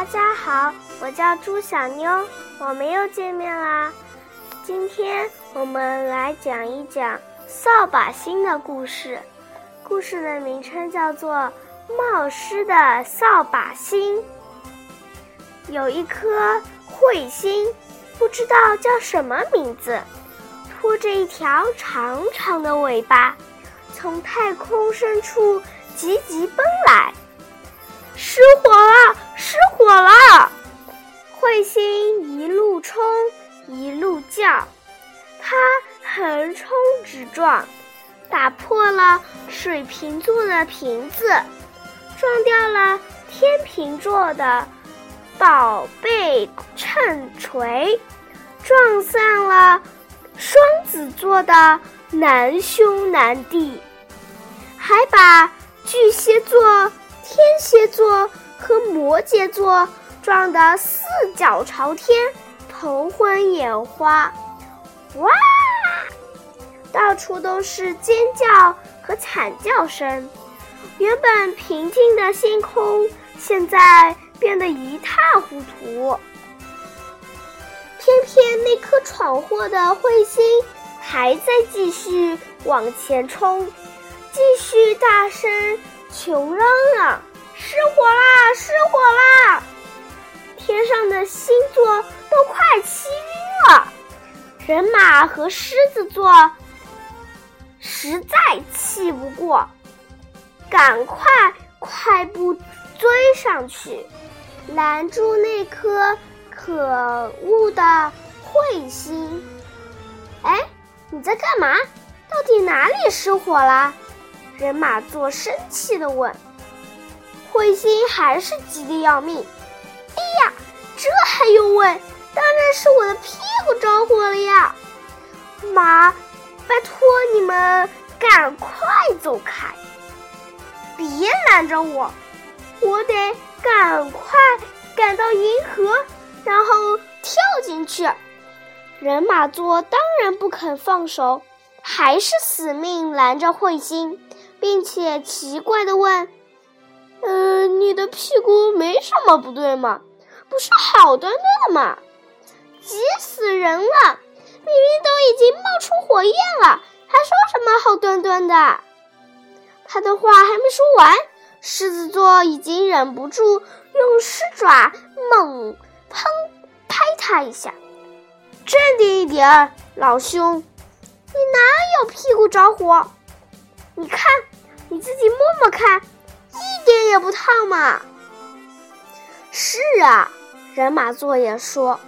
大家好，我叫朱小妞，我们又见面啦。今天我们来讲一讲扫把星的故事。故事的名称叫做《冒失的扫把星》。有一颗彗星，不知道叫什么名字，拖着一条长长的尾巴，从太空深处急急奔来。失火了！失火了！彗星一路冲，一路叫，它横冲直撞，打破了水瓶座的瓶子，撞掉了天秤座的宝贝秤锤，撞散了双子座的难兄难弟，还把巨蟹座。和摩羯座撞得四脚朝天，头昏眼花，哇！到处都是尖叫和惨叫声。原本平静的星空，现在变得一塌糊涂。偏偏那颗闯祸的彗星还在继续往前冲，继续大声。穷嚷嚷，失火啦！失火啦！天上的星座都快气晕了。人马和狮子座实在气不过，赶快快步追上去，拦住那颗可恶的彗星。哎，你在干嘛？到底哪里失火了？人马座生气地问：“彗星还是急得要命。”“哎呀，这还用问？当然是我的屁股着火了呀！”“马，拜托你们赶快走开，别拦着我，我得赶快赶到银河，然后跳进去。”人马座当然不肯放手，还是死命拦着彗星。并且奇怪的问：“嗯，你的屁股没什么不对吗？不是好端端的吗？急死人了！明明都已经冒出火焰了，还说什么好端端的？”他的话还没说完，狮子座已经忍不住用狮爪猛砰拍他一下：“镇定一点，老兄，你哪有屁股着火？你看。”你自己摸摸看，也不烫嘛。是啊，人马座也说，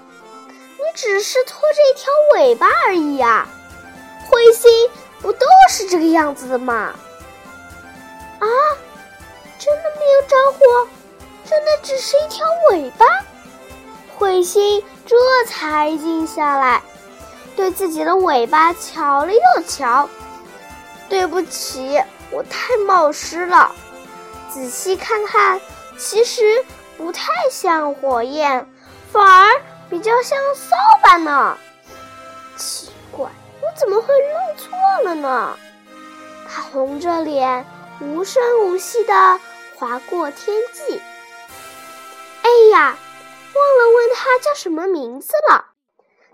你只是拖着一条尾巴而已呀。彗星不都是这个样子的吗？啊，真的没有着火，真的只是一条尾巴。彗星这才静下来，对自己的尾巴瞧了又瞧。对不起。我太冒失了，仔细看看，其实不太像火焰，反而比较像扫把呢。奇怪，我怎么会弄错了呢？他红着脸，无声无息地划过天际。哎呀，忘了问他叫什么名字了。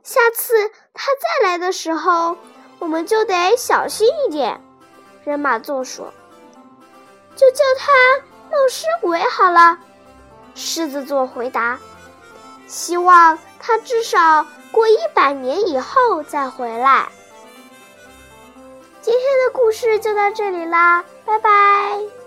下次他再来的时候，我们就得小心一点。人马座说：“就叫他冒失鬼好了。”狮子座回答：“希望他至少过一百年以后再回来。”今天的故事就到这里啦，拜拜。